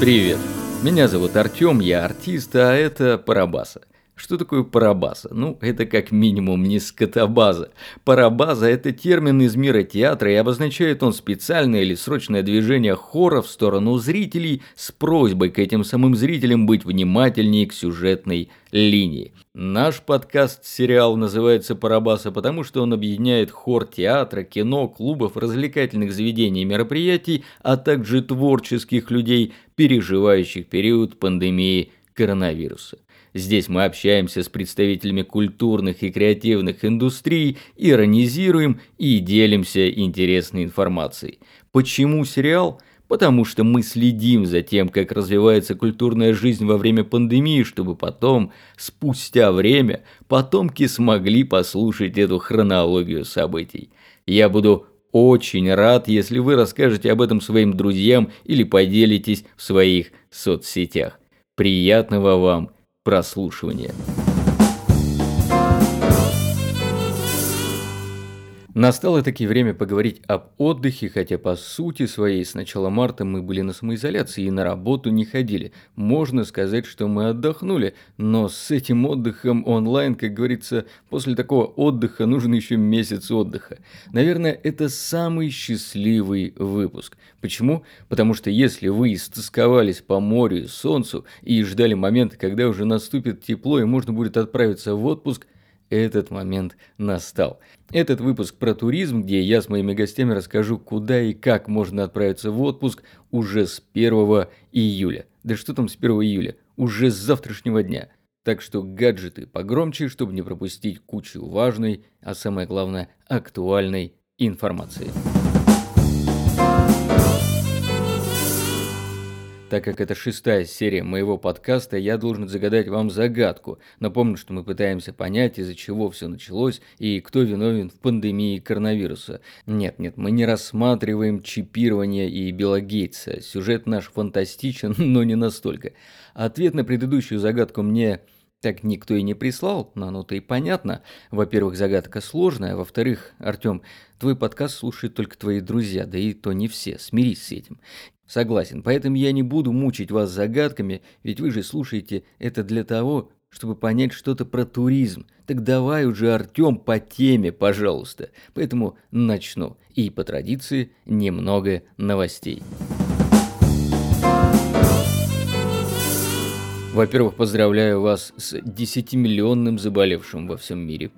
Привет, меня зовут Артём, я артист, а это Парабаса. Что такое парабаза? Ну, это как минимум не скотобаза. Парабаза – это термин из мира театра, и обозначает он специальное или срочное движение хора в сторону зрителей с просьбой к этим самым зрителям быть внимательнее к сюжетной линии. Наш подкаст-сериал называется «Парабаса», потому что он объединяет хор театра, кино, клубов, развлекательных заведений и мероприятий, а также творческих людей, переживающих период пандемии коронавируса. Здесь мы общаемся с представителями культурных и креативных индустрий, иронизируем и делимся интересной информацией. Почему сериал? Потому что мы следим за тем, как развивается культурная жизнь во время пандемии, чтобы потом, спустя время, потомки смогли послушать эту хронологию событий. Я буду очень рад, если вы расскажете об этом своим друзьям или поделитесь в своих соцсетях. Приятного вам прослушивания. Настало таки время поговорить об отдыхе, хотя по сути своей с начала марта мы были на самоизоляции и на работу не ходили. Можно сказать, что мы отдохнули, но с этим отдыхом онлайн, как говорится, после такого отдыха нужен еще месяц отдыха. Наверное, это самый счастливый выпуск. Почему? Потому что если вы истосковались по морю и солнцу и ждали момента, когда уже наступит тепло и можно будет отправиться в отпуск – этот момент настал. Этот выпуск про туризм, где я с моими гостями расскажу, куда и как можно отправиться в отпуск уже с 1 июля. Да что там с 1 июля? Уже с завтрашнего дня. Так что гаджеты погромче, чтобы не пропустить кучу важной, а самое главное, актуальной информации. Так как это шестая серия моего подкаста, я должен загадать вам загадку. Напомню, что мы пытаемся понять, из-за чего все началось и кто виновен в пандемии коронавируса. Нет, нет, мы не рассматриваем чипирование и Билла Гейтса. Сюжет наш фантастичен, но не настолько. Ответ на предыдущую загадку мне так никто и не прислал, но оно-то и понятно. Во-первых, загадка сложная, во-вторых, Артём, твой подкаст слушают только твои друзья, да и то не все, смирись с этим. Согласен, поэтому я не буду мучить вас загадками, ведь вы же слушаете это для того, чтобы понять что-то про туризм. Так давай уже, Артём, по теме, пожалуйста. Поэтому начну. И по традиции немного новостей. Во-первых, поздравляю вас с 10-миллионным заболевшим во всем мире.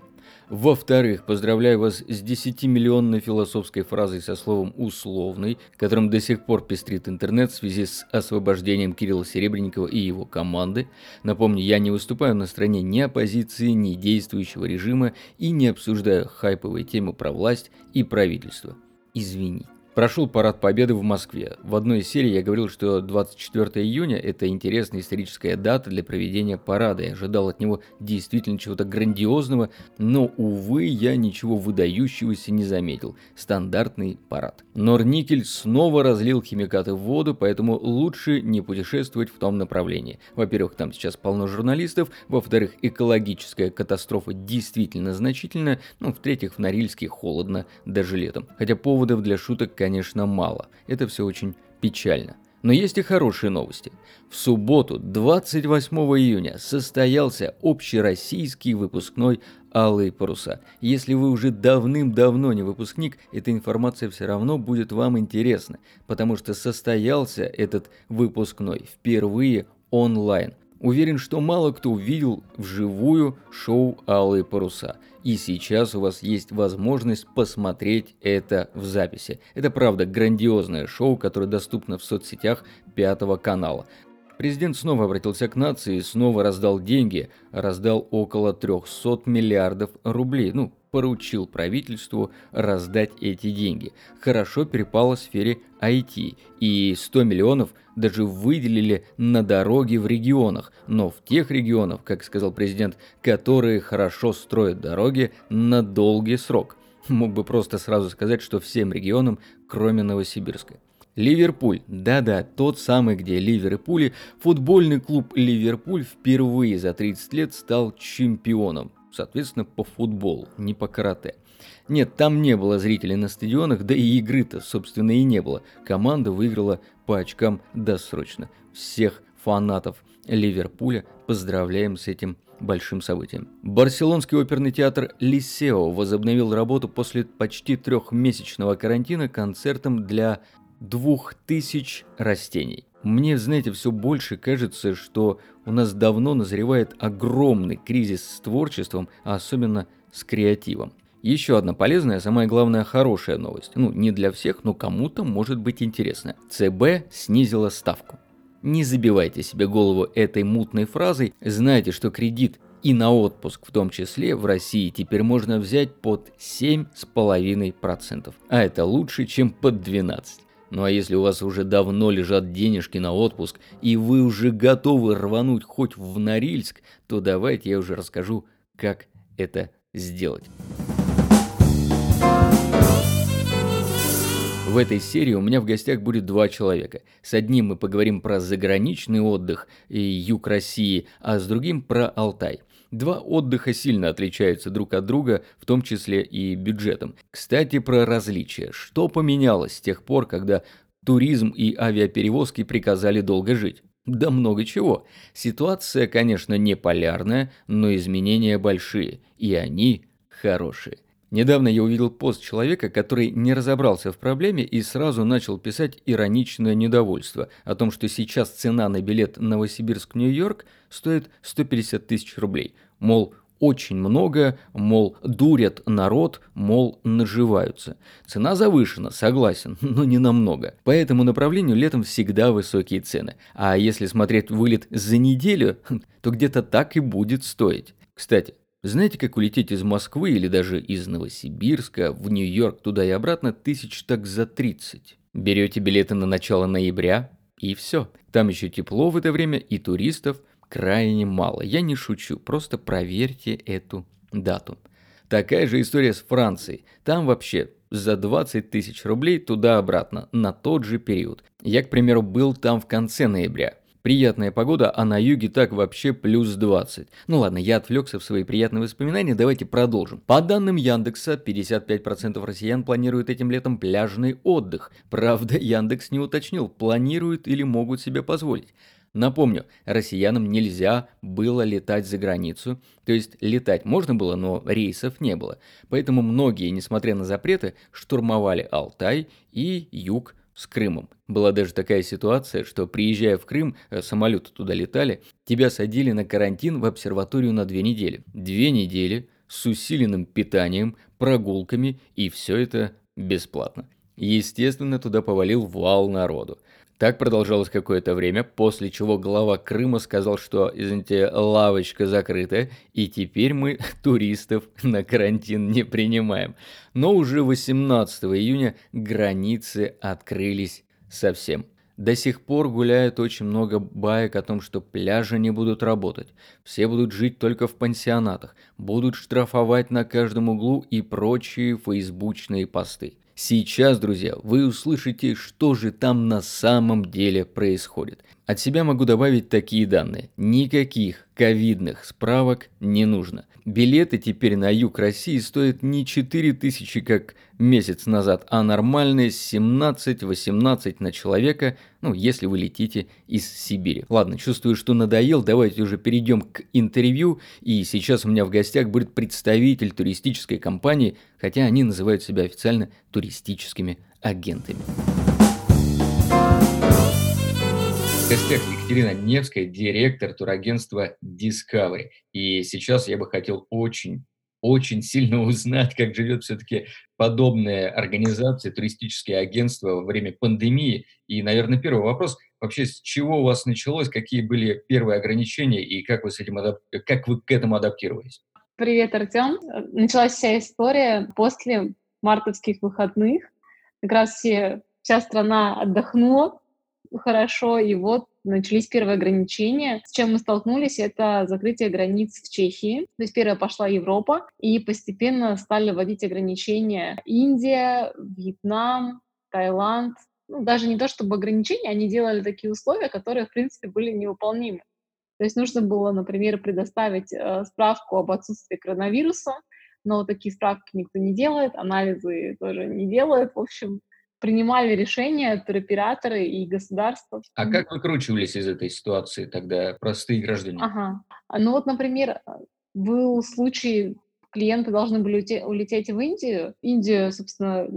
Во-вторых, поздравляю вас с 10-миллионной философской фразой со словом «условный», которым до сих пор пестрит интернет в связи с освобождением Кирилла Серебренникова и его команды. Напомню, я не выступаю на стороне ни оппозиции, ни действующего режима и не обсуждаю хайповые темы про власть и правительство. Извини. Прошел парад Победы в Москве. В одной из серий я говорил, что 24 июня – это интересная историческая дата для проведения парада. Я ожидал от него действительно чего-то грандиозного, но, увы, я ничего выдающегося не заметил. Стандартный парад. Норникель снова разлил химикаты в воду, поэтому лучше не путешествовать в том направлении. Во-первых, там сейчас полно журналистов, во-вторых, экологическая катастрофа действительно значительна, ну, в-третьих, в Норильске холодно даже летом. Хотя поводов для шуток, конечно, мало. Это все очень печально. Но есть и хорошие новости. В субботу, 28 июня, состоялся общероссийский выпускной «Алые паруса». Если вы уже давным-давно не выпускник, эта информация все равно будет вам интересна, потому что состоялся этот выпускной впервые онлайн. Уверен, что мало кто увидел вживую шоу «Алые паруса». И сейчас у вас есть возможность посмотреть это в записи. Это правда грандиозное шоу, которое доступно в соцсетях Пятого канала. Президент снова обратился к нации и снова раздал деньги, раздал около 300 миллиардов рублей, ну, поручил правительству раздать эти деньги. Хорошо перепало в сфере IT, и 100 миллионов даже выделили на дороги в регионах, но в тех регионах, как сказал президент, которые хорошо строят дороги на долгий срок. Мог бы просто сразу сказать, что всем регионам, кроме Новосибирска. Ливерпуль. Да-да, тот самый, где Ливер и Пули. Футбольный клуб Ливерпуль впервые за 30 лет стал чемпионом. Соответственно, по футболу, не по карате. Нет, там не было зрителей на стадионах, да и игры-то, собственно, и не было. Команда выиграла по очкам досрочно. Всех фанатов Ливерпуля поздравляем с этим большим событием. Барселонский оперный театр «Лисео» возобновил работу после почти трехмесячного карантина концертом для двух тысяч растений. Мне, знаете, все больше кажется, что у нас давно назревает огромный кризис с творчеством, а особенно с креативом. Еще одна полезная, а самая главная хорошая новость. Ну, не для всех, но кому-то может быть интересная. ЦБ снизила ставку. Не забивайте себе голову этой мутной фразой, знайте, что кредит и на отпуск в том числе в России теперь можно взять под 7,5%. А это лучше, чем под 12%. Ну а если у вас уже давно лежат денежки на отпуск, и вы уже готовы рвануть хоть в Норильск, то давайте я уже расскажу, как это сделать. В этой серии у меня в гостях будет два человека. С одним мы поговорим про заграничный отдых и юг России, а с другим про Алтай. Два отдыха сильно отличаются друг от друга, в том числе и бюджетом. Кстати, про различия. Что поменялось с тех пор, когда туризм и авиаперевозки приказали долго жить? Да много чего. Ситуация, конечно, не полярная, но изменения большие, и они хорошие. Недавно я увидел пост человека, который не разобрался в проблеме и сразу начал писать ироничное недовольство о том, что сейчас цена на билет Новосибирск-Нью-Йорк стоит 150 тысяч рублей. Мол, очень много, мол, дурят народ, мол, наживаются. Цена завышена, согласен, но не намного. По этому направлению летом всегда высокие цены. А если смотреть вылет за неделю, то где-то так и будет стоить. Кстати, знаете, как улететь из Москвы или даже из Новосибирска в Нью-Йорк туда и обратно тысяч так за 30? Берете билеты на начало ноября и все. Там еще тепло в это время и туристов крайне мало. Я не шучу, просто проверьте эту дату. Такая же история с Францией. Там вообще за 20 тысяч рублей туда-обратно на тот же период. Я, к примеру, был там в конце ноября. Приятная погода, а на юге так вообще плюс 20. Ну ладно, я отвлекся в свои приятные воспоминания, давайте продолжим. По данным Яндекса, 55% россиян планируют этим летом пляжный отдых. Правда, Яндекс не уточнил, планируют или могут себе позволить. Напомню, россиянам нельзя было летать за границу, то есть летать можно было, но рейсов не было. Поэтому многие, несмотря на запреты, штурмовали Алтай и юг с Крымом. Была даже такая ситуация, что приезжая в Крым, э, самолеты туда летали, тебя садили на карантин в обсерваторию на две недели. Две недели с усиленным питанием, прогулками и все это бесплатно. Естественно, туда повалил вал народу. Так продолжалось какое-то время, после чего глава Крыма сказал, что, извините, лавочка закрыта, и теперь мы туристов на карантин не принимаем. Но уже 18 июня границы открылись совсем. До сих пор гуляет очень много баек о том, что пляжи не будут работать. Все будут жить только в пансионатах, будут штрафовать на каждом углу и прочие фейсбучные посты. Сейчас, друзья, вы услышите, что же там на самом деле происходит. От себя могу добавить такие данные. Никаких ковидных справок не нужно. Билеты теперь на юг России стоят не 4000, как месяц назад, а нормальные 17-18 на человека, ну, если вы летите из Сибири. Ладно, чувствую, что надоел, давайте уже перейдем к интервью. И сейчас у меня в гостях будет представитель туристической компании, хотя они называют себя официально туристическими агентами. В гостях Екатерина Невская, директор турагентства Discovery. И сейчас я бы хотел очень очень сильно узнать, как живет все-таки подобная организация, туристические агентства во время пандемии. И, наверное, первый вопрос, вообще с чего у вас началось, какие были первые ограничения и как вы, с этим адап... как вы к этому адаптировались? Привет, Артем. Началась вся история после мартовских выходных. Как раз все, вся страна отдохнула хорошо, и вот начались первые ограничения. С чем мы столкнулись, это закрытие границ в Чехии. То есть первая пошла Европа, и постепенно стали вводить ограничения Индия, Вьетнам, Таиланд. Ну, даже не то чтобы ограничения, они делали такие условия, которые, в принципе, были невыполнимы. То есть нужно было, например, предоставить э, справку об отсутствии коронавируса, но такие справки никто не делает, анализы тоже не делают. В общем, принимали решения туроператоры и государство. А как выкручивались из этой ситуации тогда простые граждане? Ага. Ну вот, например, был случай, клиенты должны были улететь в Индию. Индия, собственно,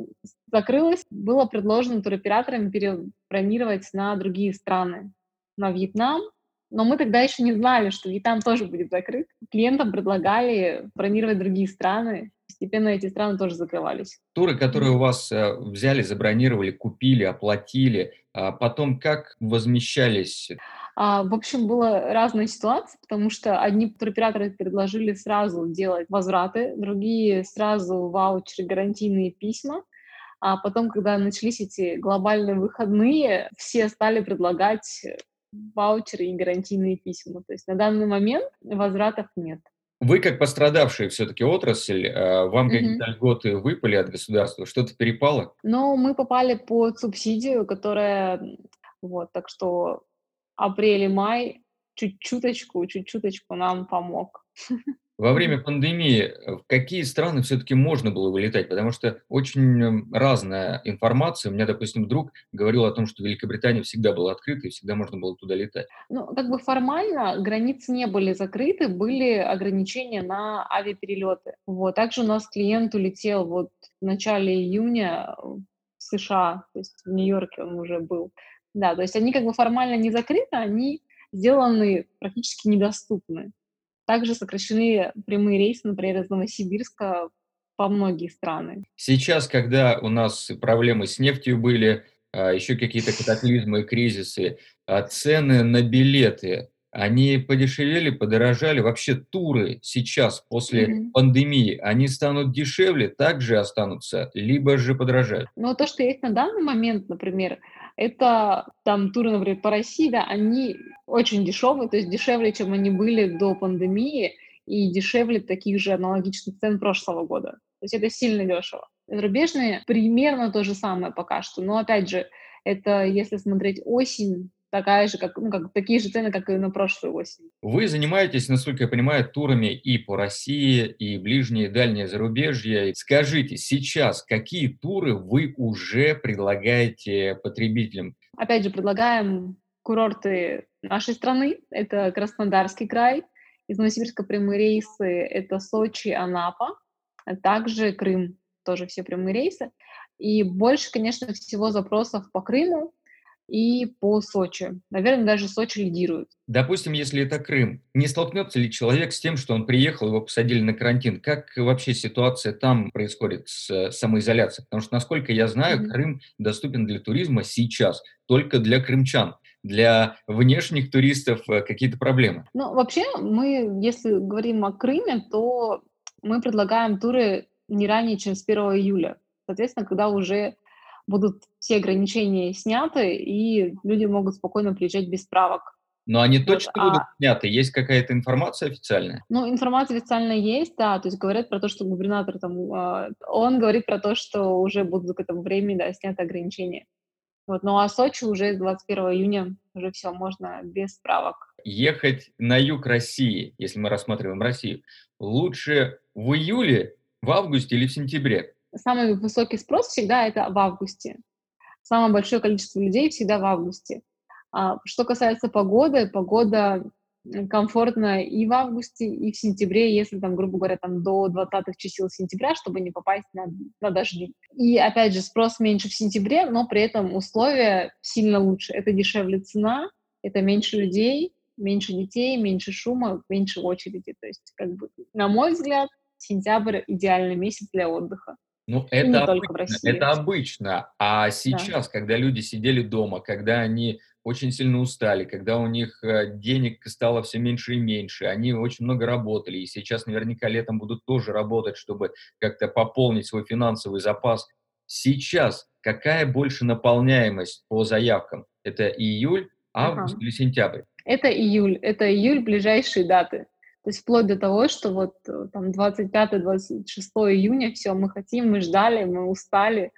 закрылась. Было предложено туроператорам перебронировать на другие страны. На Вьетнам, но мы тогда еще не знали, что Вьетнам тоже будет закрыт. Клиентам предлагали бронировать другие страны. Постепенно эти страны тоже закрывались. Туры, которые у вас э, взяли, забронировали, купили, оплатили, а потом как возмещались? А, в общем, было разные ситуации, потому что одни туроператоры предложили сразу делать возвраты, другие сразу ваучеры, гарантийные письма. А потом, когда начались эти глобальные выходные, все стали предлагать ваучеры и гарантийные письма. То есть на данный момент возвратов нет. Вы, как пострадавшая все-таки отрасль, э, вам mm-hmm. какие-то льготы выпали от государства? Что-то перепало? Ну, мы попали под субсидию, которая... Вот, так что апрель и май чуть-чуточку, чуть-чуточку нам помог. Во время пандемии э, в какие страны все-таки можно было вылетать? Потому что очень эм, разная информация. У меня, допустим, друг говорил о том, что Великобритания всегда была открыта и всегда можно было туда летать. Ну, как бы формально границы не были закрыты, были ограничения на авиаперелеты. Вот. Также у нас клиент улетел вот в начале июня в США, то есть в Нью-Йорке он уже был. Да, то есть они как бы формально не закрыты, они сделаны практически недоступны. Также сокращены прямые рейсы, например, из Новосибирска по многие страны. Сейчас, когда у нас проблемы с нефтью были, а, еще какие-то катаклизмы и кризисы, а цены на билеты, они подешевели, подорожали. Вообще туры сейчас, после mm-hmm. пандемии, они станут дешевле, также останутся, либо же подорожают? Ну, то, что есть на данный момент, например, это там туры, например, по России, да, они очень дешевые, то есть дешевле, чем они были до пандемии, и дешевле таких же аналогичных цен прошлого года. То есть это сильно дешево. Зарубежные примерно то же самое пока что, но опять же, это если смотреть осень, такая же, как, ну, как, такие же цены, как и на прошлую осень. Вы занимаетесь, насколько я понимаю, турами и по России, и ближние, и дальние зарубежья. Скажите, сейчас какие туры вы уже предлагаете потребителям? Опять же, предлагаем курорты нашей страны. Это Краснодарский край, из Новосибирска прямые рейсы, это Сочи, Анапа, а также Крым, тоже все прямые рейсы. И больше, конечно, всего запросов по Крыму, и по Сочи. Наверное, даже Сочи лидирует. Допустим, если это Крым, не столкнется ли человек с тем, что он приехал, его посадили на карантин? Как вообще ситуация там происходит с э, самоизоляцией? Потому что, насколько я знаю, mm-hmm. Крым доступен для туризма сейчас только для крымчан. Для внешних туристов э, какие-то проблемы? Ну, вообще, мы, если говорим о Крыме, то мы предлагаем туры не ранее, чем с 1 июля. Соответственно, когда уже будут все ограничения сняты, и люди могут спокойно приезжать без справок. Но они точно вот, будут а... сняты? Есть какая-то информация официальная? Ну, информация официальная есть, да, то есть говорят про то, что губернатор там, а, он говорит про то, что уже будут к этому времени, да, сняты ограничения. Вот, ну а Сочи уже с 21 июня уже все, можно без справок. Ехать на юг России, если мы рассматриваем Россию, лучше в июле, в августе или в сентябре? Самый высокий спрос всегда это в августе. Самое большое количество людей всегда в августе. А, что касается погоды, погода комфортная и в августе, и в сентябре, если там, грубо говоря, там до 20-х чисел сентября, чтобы не попасть на, на дожди. И опять же, спрос меньше в сентябре, но при этом условия сильно лучше. Это дешевле цена, это меньше людей, меньше детей, меньше шума, меньше очереди. То есть, как бы, на мой взгляд, сентябрь идеальный месяц для отдыха. Ну, это обычно, это обычно. А сейчас, да. когда люди сидели дома, когда они очень сильно устали, когда у них э, денег стало все меньше и меньше, они очень много работали, и сейчас наверняка летом будут тоже работать, чтобы как-то пополнить свой финансовый запас. Сейчас какая больше наполняемость по заявкам? Это июль, август ага. или сентябрь? Это июль, это июль, ближайшие даты. То есть вплоть до того, что вот э, там 25-26 июня, все, мы хотим, мы ждали, мы устали.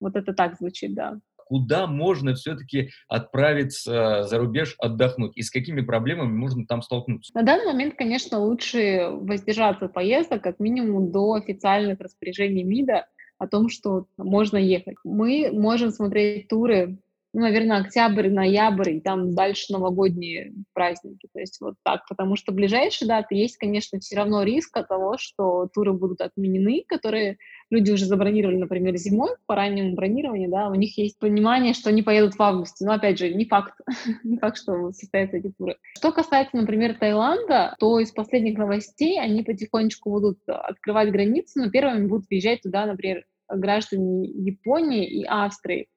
Вот это так звучит, да. куда можно все-таки отправиться за рубеж отдохнуть и с какими проблемами можно там столкнуться? На данный момент, конечно, лучше воздержаться от поездок как минимум до официальных распоряжений МИДа о том, что можно ехать. Мы можем смотреть туры ну, наверное, октябрь, ноябрь, и там дальше новогодние праздники. То есть вот так, потому что ближайшие даты есть, конечно, все равно риск от того, что туры будут отменены, которые люди уже забронировали, например, зимой по раннему бронированию, да, у них есть понимание, что они поедут в августе. Но, опять же, не факт, не факт, что состоятся эти туры. Что касается, например, Таиланда, то из последних новостей они потихонечку будут открывать границы, но первыми будут въезжать туда, например, граждане Японии и Австрии.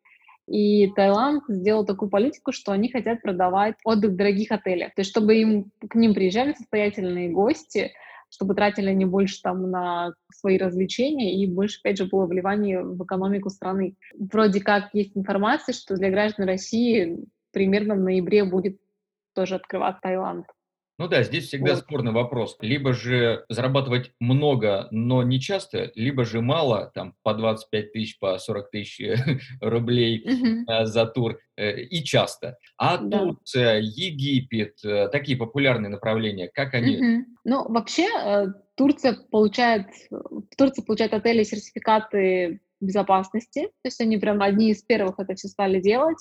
И Таиланд сделал такую политику, что они хотят продавать отдых в дорогих отелях. То есть, чтобы им, к ним приезжали состоятельные гости, чтобы тратили они больше там на свои развлечения и больше, опять же, было вливание в экономику страны. Вроде как есть информация, что для граждан России примерно в ноябре будет тоже открывать Таиланд. Ну да, здесь всегда вот. спорный вопрос. Либо же зарабатывать много, но не часто, либо же мало, там по 25 тысяч, по 40 тысяч рублей угу. за тур э, и часто. А да. Турция, Египет, э, такие популярные направления, как они? Угу. Ну, вообще, Турция получает, Турция получает отели сертификаты безопасности, то есть они прям одни из первых это все стали делать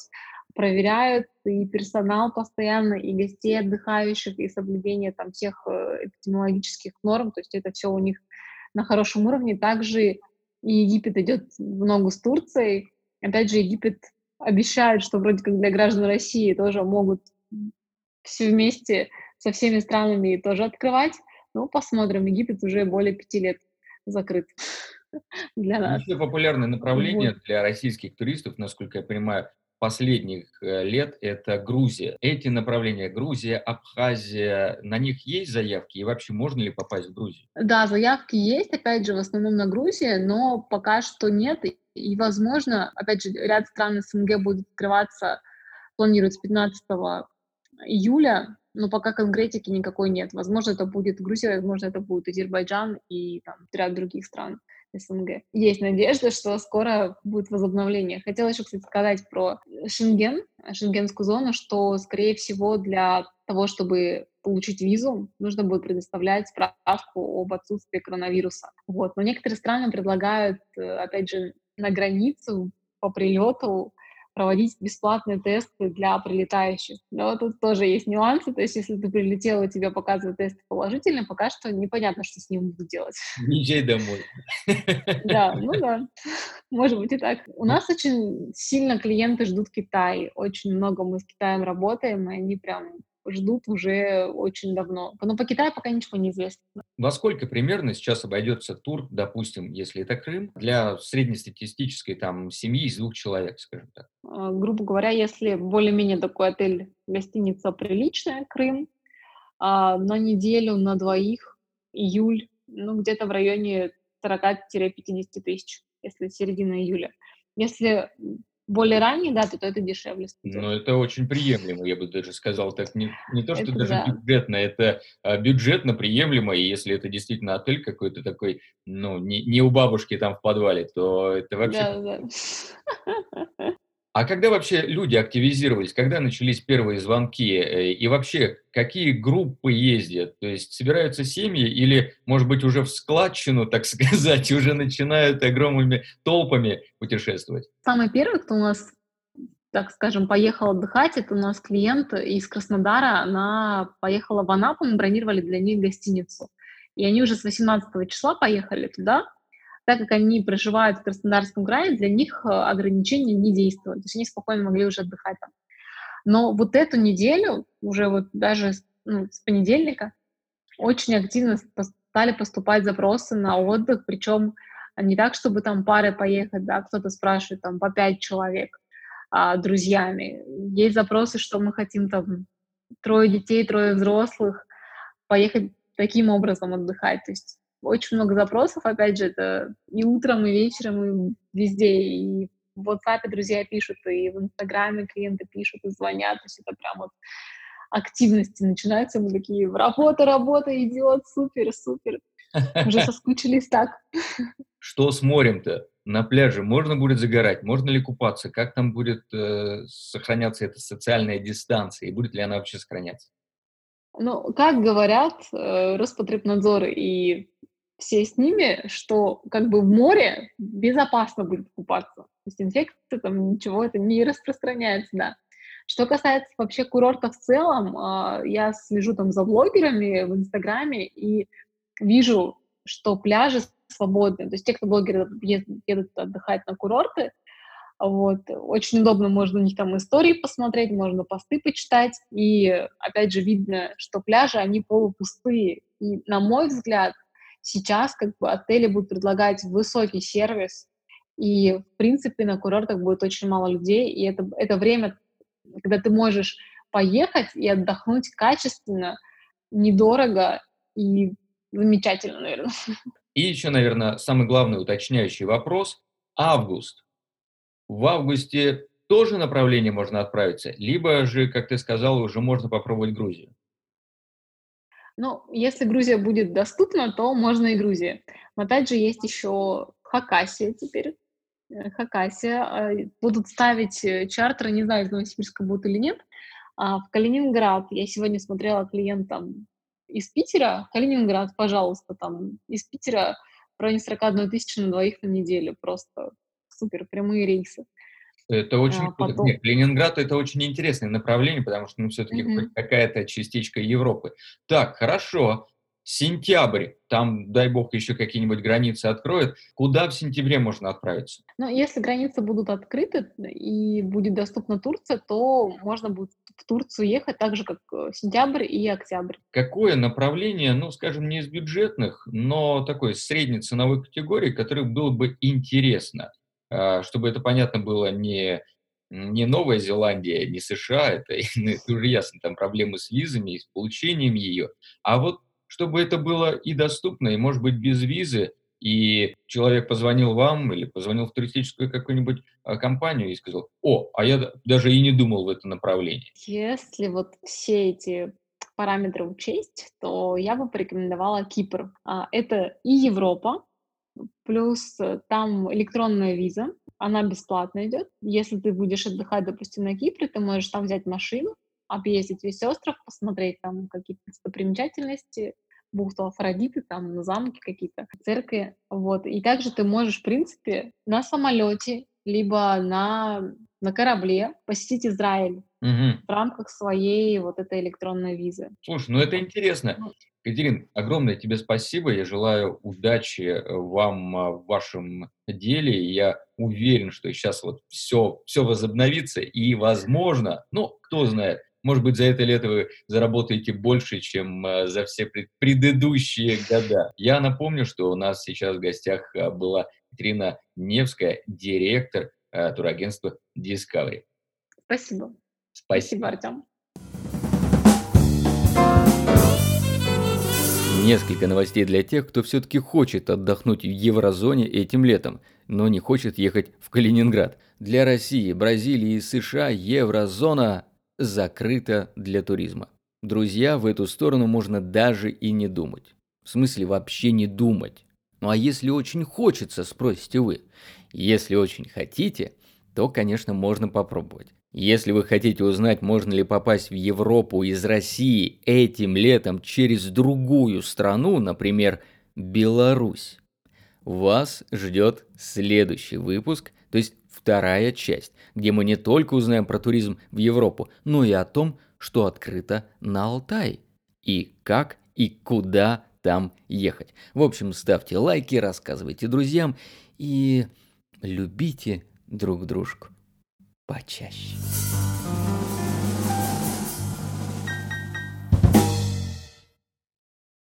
проверяют и персонал постоянно, и гостей отдыхающих, и соблюдение там всех э, эпидемиологических норм, то есть это все у них на хорошем уровне. Также и Египет идет в ногу с Турцией. Опять же, Египет обещает, что вроде как для граждан России тоже могут все вместе со всеми странами тоже открывать. Ну, посмотрим. Египет уже более пяти лет закрыт для нас. Еще популярное направление вот. для российских туристов, насколько я понимаю, последних э, лет – это Грузия. Эти направления – Грузия, Абхазия, на них есть заявки? И вообще можно ли попасть в Грузию? Да, заявки есть, опять же, в основном на Грузию, но пока что нет. И, возможно, опять же, ряд стран СНГ будет открываться, планируется 15 июля, но пока конкретики никакой нет. Возможно, это будет Грузия, возможно, это будет Азербайджан и там, ряд других стран. СНГ. Есть надежда, что скоро будет возобновление. Хотела еще, кстати, сказать про Шенген, шенгенскую зону, что, скорее всего, для того, чтобы получить визу, нужно будет предоставлять справку об отсутствии коронавируса. Вот. Но некоторые страны предлагают, э, опять же, на границу по прилету проводить бесплатные тесты для прилетающих. Но тут тоже есть нюансы, то есть если ты прилетел, и тебе показывают тесты положительные, пока что непонятно, что с ним будут делать. Езжай домой. Да, ну да, может быть и так. У нас очень сильно клиенты ждут Китай, очень много мы с Китаем работаем, и они прям ждут уже очень давно. Но по Китаю пока ничего не известно. Во сколько примерно сейчас обойдется тур, допустим, если это Крым, для среднестатистической там семьи из двух человек, скажем так? А, грубо говоря, если более-менее такой отель, гостиница приличная, Крым, а, на неделю, на двоих, июль, ну, где-то в районе 40-50 тысяч, если середина июля. Если более ранние даты, то это дешевле. Ну, это очень приемлемо, я бы даже сказал. Так не, не то, что это даже да. бюджетно, это а, бюджетно приемлемо, и если это действительно отель какой-то такой, ну, не, не у бабушки там в подвале, то это вообще... Да, да. А когда вообще люди активизировались, когда начались первые звонки, э, и вообще какие группы ездят? То есть собираются семьи или, может быть, уже в складчину, так сказать, уже начинают огромными толпами путешествовать? Самый первый, кто у нас, так скажем, поехал отдыхать, это у нас клиент из Краснодара, она поехала в Анапу, мы бронировали для них гостиницу. И они уже с 18 числа поехали туда, так как они проживают в Краснодарском крае, для них э, ограничения не действуют. То есть они спокойно могли уже отдыхать там. Но вот эту неделю, уже вот даже ну, с понедельника, очень активно стали поступать запросы на отдых, причем не так, чтобы там пары поехать, да, кто-то спрашивает там по пять человек а, друзьями. Есть запросы, что мы хотим там трое детей, трое взрослых, поехать таким образом отдыхать. То есть очень много запросов, опять же, это и утром, и вечером, и везде, и в WhatsApp друзья пишут, и в Инстаграме клиенты пишут, и звонят, то есть это прям вот активности начинаются, мы такие, работа, работа идет, супер, супер. Уже соскучились так. Что с морем-то? на пляже можно будет загорать, можно ли купаться, как там будет э, сохраняться эта социальная дистанция и будет ли она вообще сохраняться? Ну, как говорят э, Роспотребнадзор и все с ними, что как бы в море безопасно будет купаться. То есть инфекция там ничего это не распространяется, да. Что касается вообще курорта в целом, э, я слежу там за блогерами в Инстаграме и вижу, что пляжи свободны. То есть те, кто блогеры едут отдыхать на курорты, вот. Очень удобно, можно у них там истории посмотреть, можно посты почитать. И, опять же, видно, что пляжи, они полупустые. И, на мой взгляд, сейчас как бы отели будут предлагать высокий сервис, и, в принципе, на курортах будет очень мало людей, и это, это время, когда ты можешь поехать и отдохнуть качественно, недорого и замечательно, наверное. И еще, наверное, самый главный уточняющий вопрос. Август в августе тоже направление можно отправиться, либо же, как ты сказал, уже можно попробовать Грузию? Ну, если Грузия будет доступна, то можно и Грузия. Но опять же есть еще Хакасия теперь. Э, Хакасия. А, будут ставить э, чартеры, не знаю, из Новосибирска будут или нет, а в Калининград. Я сегодня смотрела клиентам из Питера. Калининград, пожалуйста, там из Питера районе 41 тысячи на двоих на неделю. Просто супер прямые рейсы. Это очень а, круто. Потом... Нет, Ленинград это очень интересное направление, потому что ну, все-таки mm-hmm. какая-то частичка Европы. Так, хорошо. Сентябрь, там, дай бог, еще какие-нибудь границы откроют. Куда в сентябре можно отправиться? Ну, если границы будут открыты и будет доступна Турция, то можно будет в Турцию ехать так же, как э, сентябрь и октябрь. Какое направление, ну, скажем, не из бюджетных, но такой средней ценовой категории, которое было бы интересно? А, чтобы это понятно было не, не Новая Зеландия, не США, это, ну, это уже ясно, там проблемы с визами и с получением ее, а вот чтобы это было и доступно, и, может быть, без визы, и человек позвонил вам или позвонил в туристическую какую-нибудь а, компанию и сказал, о, а я даже и не думал в это направлении. Если вот все эти параметры учесть, то я бы порекомендовала Кипр. А, это и Европа, Плюс э, там электронная виза, она бесплатно идет. Если ты будешь отдыхать, допустим, на Кипре, ты можешь там взять машину, объездить весь остров, посмотреть там какие-то достопримечательности, бухту Афродиты, там замки какие-то, церкви, вот. И также ты можешь, в принципе, на самолете, либо на, на корабле посетить Израиль угу. в рамках своей вот этой электронной визы. Слушай, ну это интересно. Ну, Катерин, огромное тебе спасибо. Я желаю удачи э, вам а, в вашем деле. Я уверен, что сейчас вот все, все возобновится и, возможно, ну, кто знает, может быть, за это лето вы заработаете больше, чем а, за все предыдущие года. Я напомню, что у нас сейчас в гостях а, была Катерина Невская, директор турагентства Discovery. Спасибо, Спасибо Артем. Несколько новостей для тех, кто все-таки хочет отдохнуть в еврозоне этим летом, но не хочет ехать в Калининград. Для России, Бразилии и США еврозона закрыта для туризма. Друзья, в эту сторону можно даже и не думать. В смысле вообще не думать. Ну а если очень хочется, спросите вы. Если очень хотите, то, конечно, можно попробовать. Если вы хотите узнать, можно ли попасть в Европу из России этим летом через другую страну, например, Беларусь, вас ждет следующий выпуск, то есть вторая часть, где мы не только узнаем про туризм в Европу, но и о том, что открыто на Алтай, и как и куда там ехать. В общем, ставьте лайки, рассказывайте друзьям и любите друг дружку почаще.